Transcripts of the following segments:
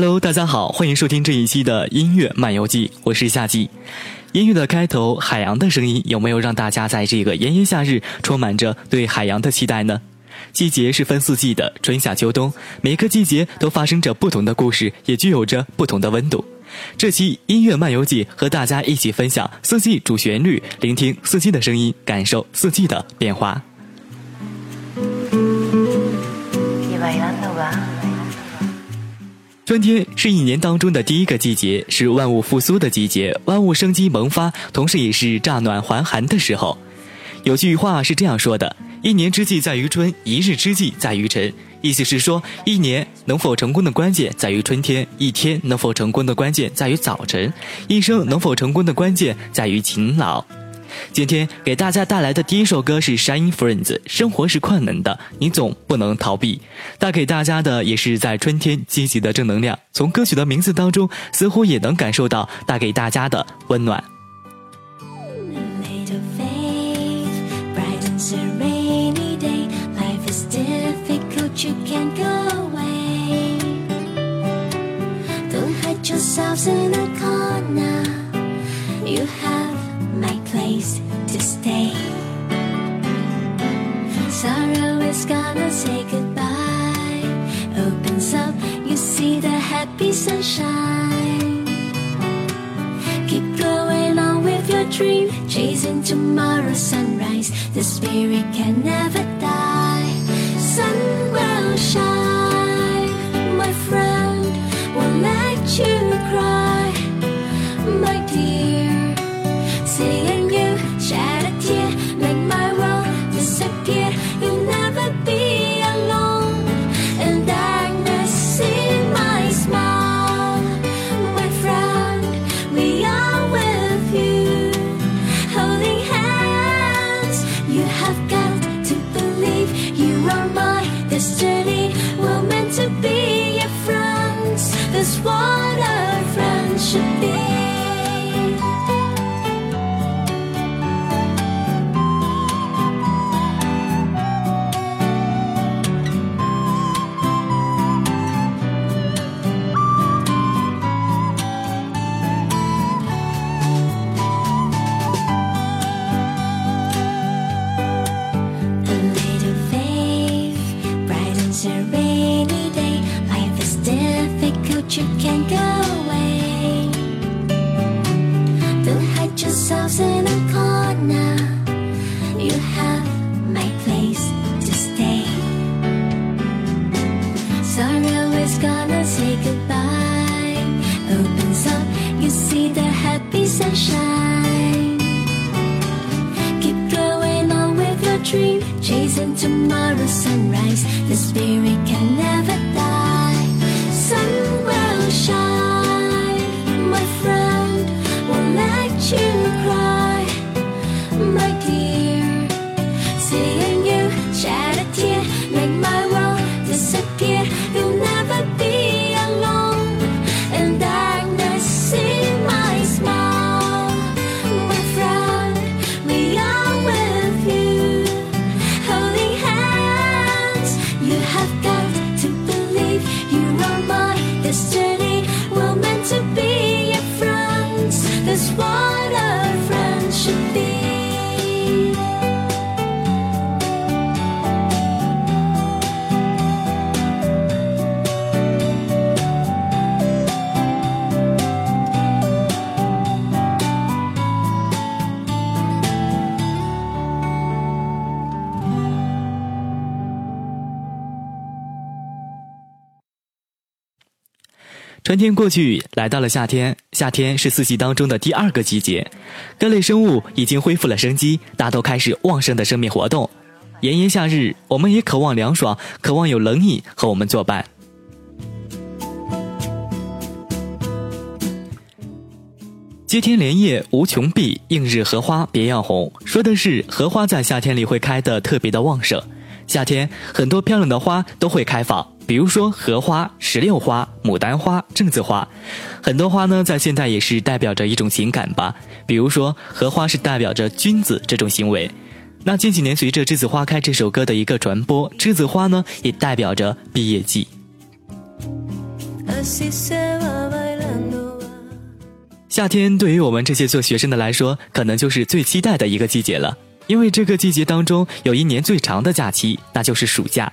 Hello，大家好，欢迎收听这一期的音乐漫游记，我是夏季。音乐的开头，海洋的声音，有没有让大家在这个炎炎夏日充满着对海洋的期待呢？季节是分四季的，春夏秋冬，每个季节都发生着不同的故事，也具有着不同的温度。这期音乐漫游记和大家一起分享四季主旋律，聆听四季的声音，感受四季的变化。春天是一年当中的第一个季节，是万物复苏的季节，万物生机萌发，同时也是乍暖还寒的时候。有句话是这样说的：“一年之计在于春，一日之计在于晨。”意思是说，一年能否成功的关键在于春天，一天能否成功的关键在于早晨，一生能否成功的关键在于勤劳。今天给大家带来的第一首歌是 Shine Friends，生活是困难的，你总不能逃避。带给大家的也是在春天积极的正能量。从歌曲的名字当中，似乎也能感受到带给大家的温暖。Place to stay. Sorrow is gonna say goodbye. Opens up, you see the happy sunshine. Keep going on with your dream, chasing tomorrow's sunrise. The spirit can never die. Sun will shine, 春天过去，来到了夏天。夏天是四季当中的第二个季节，各类生物已经恢复了生机，大都开始旺盛的生命活动。炎炎夏日，我们也渴望凉爽，渴望有冷饮和我们作伴。接天莲叶无穷碧，映日荷花别样红。说的是荷花在夏天里会开得特别的旺盛。夏天很多漂亮的花都会开放。比如说荷花、石榴花、牡丹花、栀子花，很多花呢，在现代也是代表着一种情感吧。比如说荷花是代表着君子这种行为，那近几年随着《栀子花开》这首歌的一个传播，栀子花呢也代表着毕业季。夏天对于我们这些做学生的来说，可能就是最期待的一个季节了，因为这个季节当中有一年最长的假期，那就是暑假。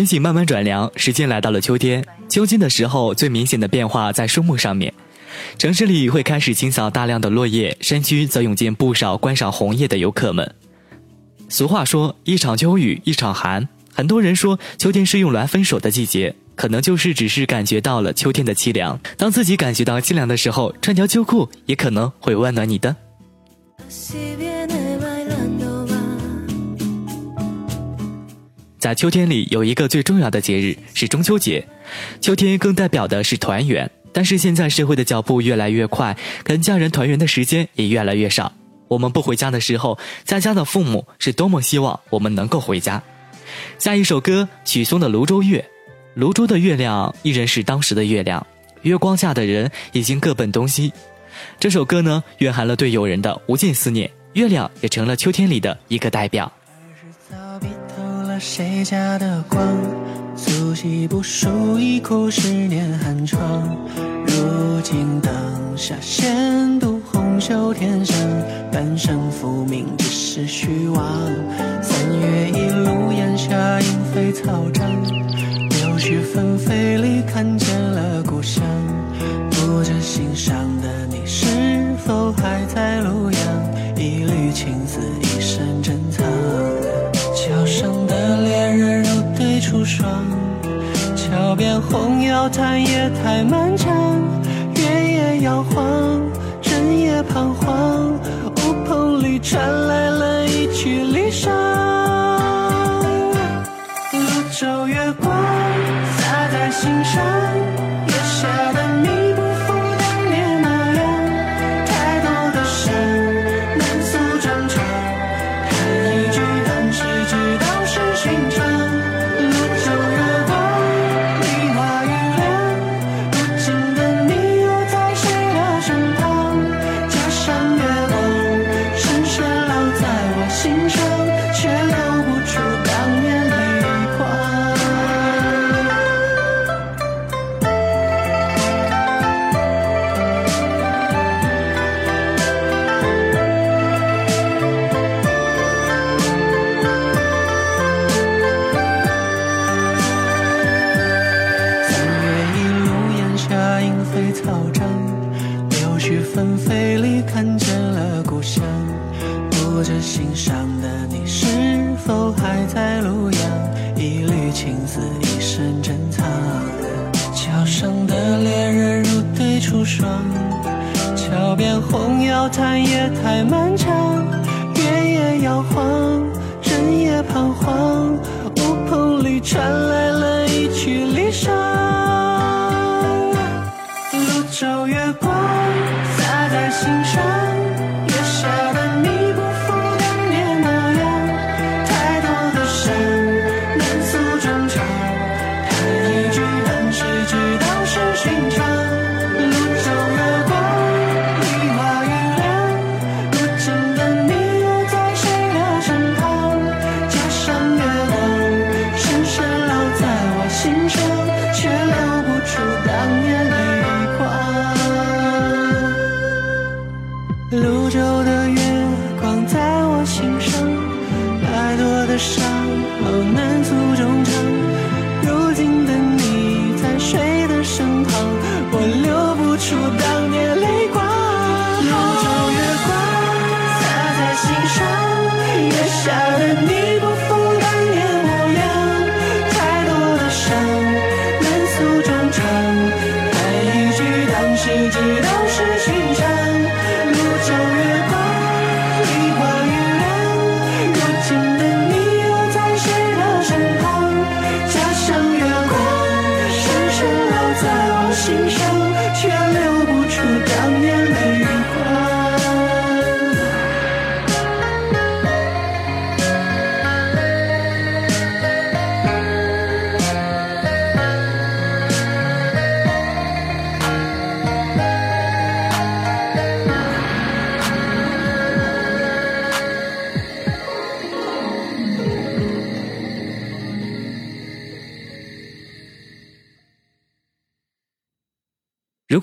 天气慢慢转凉，时间来到了秋天。秋天的时候，最明显的变化在树木上面。城市里会开始清扫大量的落叶，山区则涌进不少观赏红叶的游客们。俗话说：“一场秋雨一场寒。”很多人说秋天是用来分手的季节，可能就是只是感觉到了秋天的凄凉。当自己感觉到凄凉的时候，穿条秋裤也可能会温暖你的。在秋天里有一个最重要的节日是中秋节，秋天更代表的是团圆。但是现在社会的脚步越来越快，跟家人团圆的时间也越来越少。我们不回家的时候，在家的父母是多么希望我们能够回家。下一首歌，许嵩的《泸州月》。泸州的月亮依然是当时的月亮，月光下的人已经各奔东西。这首歌呢，蕴含了对友人的无尽思念，月亮也成了秋天里的一个代表。谁家的光素习不输，已苦十年寒窗。如今灯下闲读红袖添香，半生浮名只是虚妄。三月一路烟霞莺飞草长，柳絮纷飞里看见了故乡。不知心上红药叹夜太漫长，月也摇晃，树霜，桥边红药叹夜太漫长，月也摇晃，针也彷徨，乌篷里传来了一曲离殇。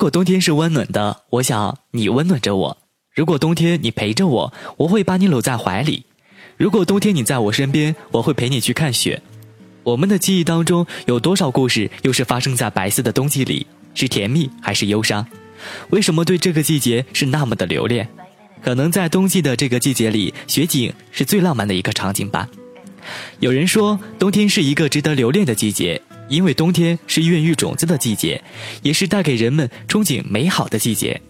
果冬天是温暖的，我想你温暖着我；如果冬天你陪着我，我会把你搂在怀里；如果冬天你在我身边，我会陪你去看雪。我们的记忆当中有多少故事，又是发生在白色的冬季里？是甜蜜还是忧伤？为什么对这个季节是那么的留恋？可能在冬季的这个季节里，雪景是最浪漫的一个场景吧。有人说，冬天是一个值得留恋的季节。因为冬天是孕育种子的季节，也是带给人们憧憬美好的季节。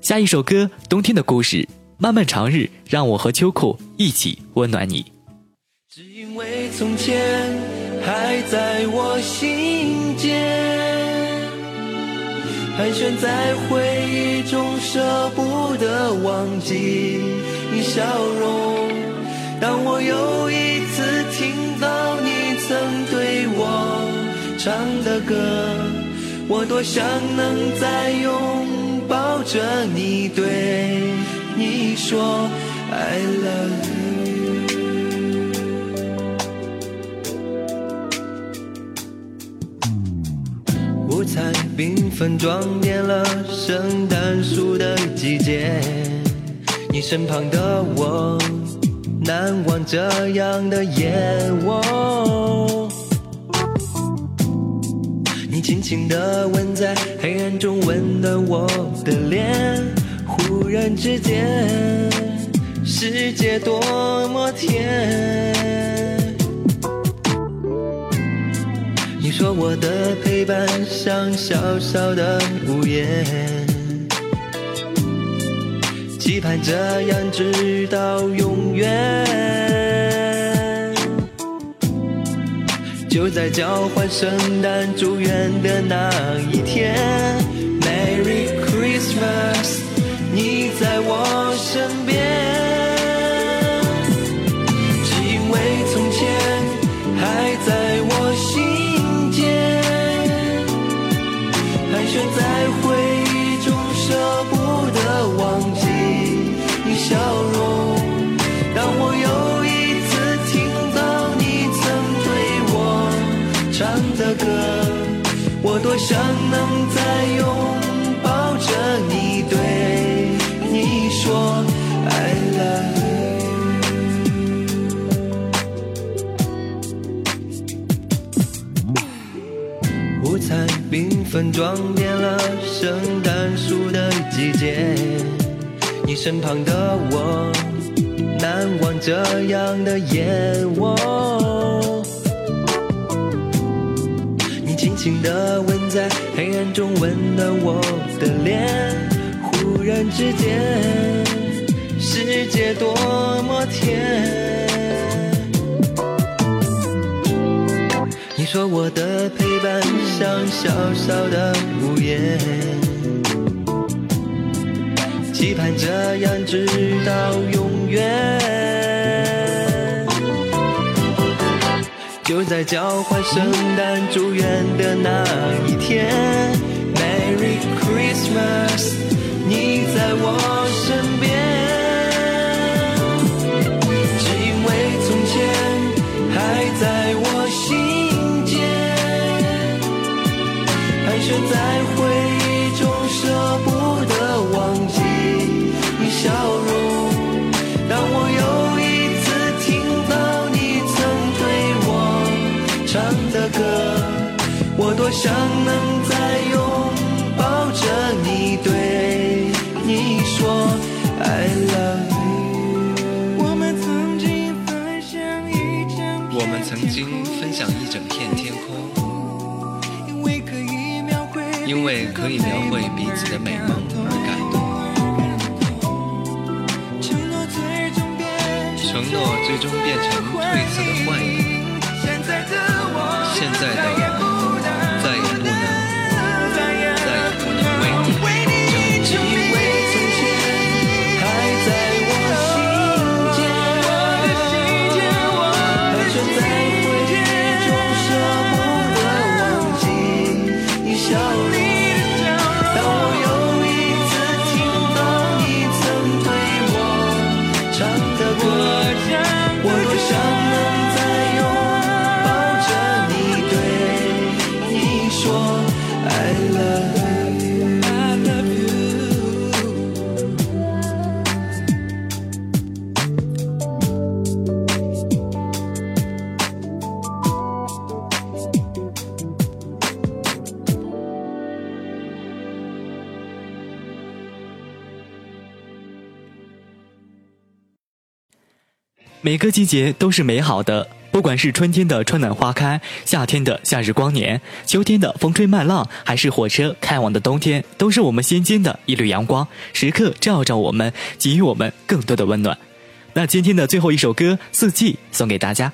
下一首歌《冬天的故事》，漫漫长日，让我和秋裤一起温暖你。只因为从前还在我心间，盘旋在回忆中，舍不得忘记你笑容。当我又一次听到你。曾唱的歌，我多想能再拥抱着你，对你说 I love you。五彩缤纷装点了圣诞树的季节，你身旁的我，难忘这样的夜晚。轻轻地吻在黑暗中温暖我的脸，忽然之间，世界多么甜。你说我的陪伴像小小的屋檐，期盼这样直到永远。就在交换圣诞祝愿的那一天，Merry Christmas，你在我身边。多想能再拥抱着你，对你说 I love you。午餐缤纷装点了圣诞树的季节，你身旁的我，难忘这样的夜。我，轻轻地吻在黑暗中温暖我的脸，忽然之间，世界多么甜。你说我的陪伴像小小的屋檐，期盼这样直到永远。就在交换圣诞祝愿的那一天，Merry Christmas，你在我身边。只因为从前还在我心间，盘旋在回忆中舍不得忘记你笑想能再拥抱着你，对你说 I love you。我们曾经分享一整我们曾经分享一整片天空，因为可以描绘，因为可以描绘彼此的美梦而感动。承诺最终变成承诺最终变成褪色的幻每个季节都是美好的，不管是春天的春暖花开，夏天的夏日光年，秋天的风吹麦浪，还是火车开往的冬天，都是我们心间的一缕阳光，时刻照照我们，给予我们更多的温暖。那今天的最后一首歌《四季》送给大家。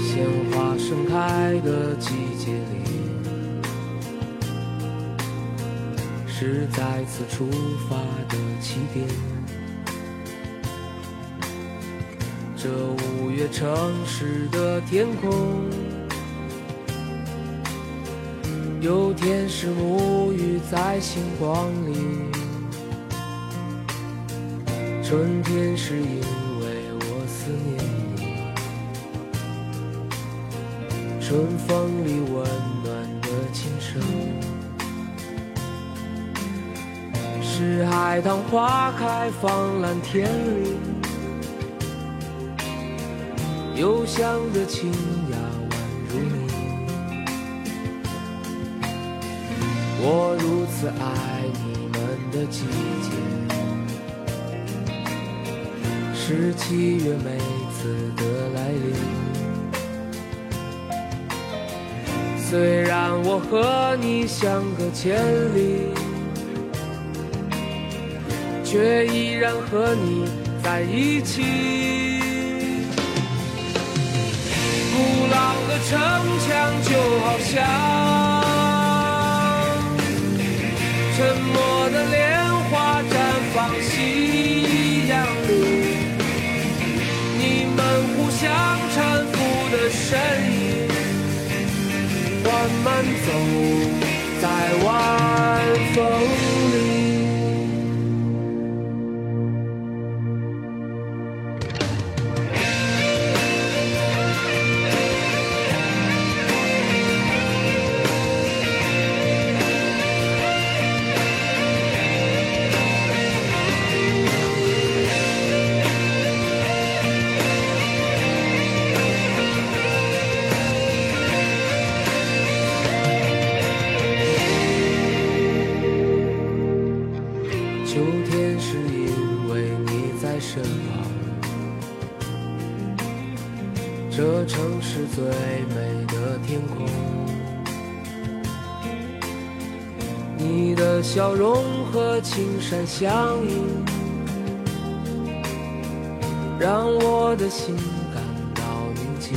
鲜花盛开的季是再次出发的起点这五月城市的天空有天使沐浴在星光里春天是因为我思念你。春风里温暖的琴声。是海棠花开放蓝天里，幽香的清雅宛如你。我如此爱你们的季节，是七月每次的来临。虽然我和你相隔千里，却依然和你在一起。古老的城墙就好像沉默的莲花绽放夕阳里，你们互相搀扶的身影。慢慢走身旁，这城市最美的天空。你的笑容和青山相映，让我的心感到宁静。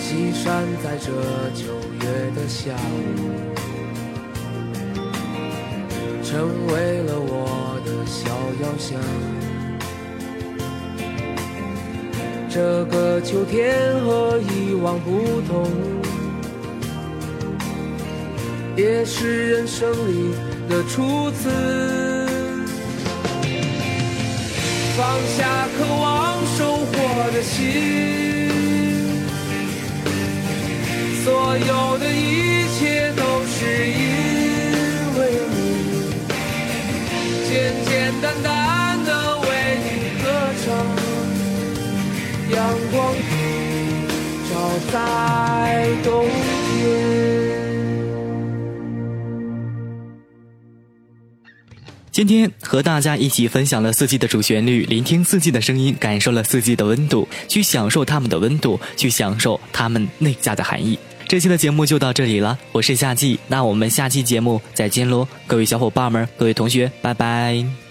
西山在这九月的下午。成为了我的小遥想。这个秋天和以往不同，也是人生里的初次。放下渴望收获的心，所有的一切都是因在冬天。今天和大家一起分享了四季的主旋律，聆听四季的声音，感受了四季的温度，去享受它们的温度，去享受它们内在的含义。这期的节目就到这里了，我是夏季，那我们下期节目再见喽，各位小伙伴们，各位同学，拜拜。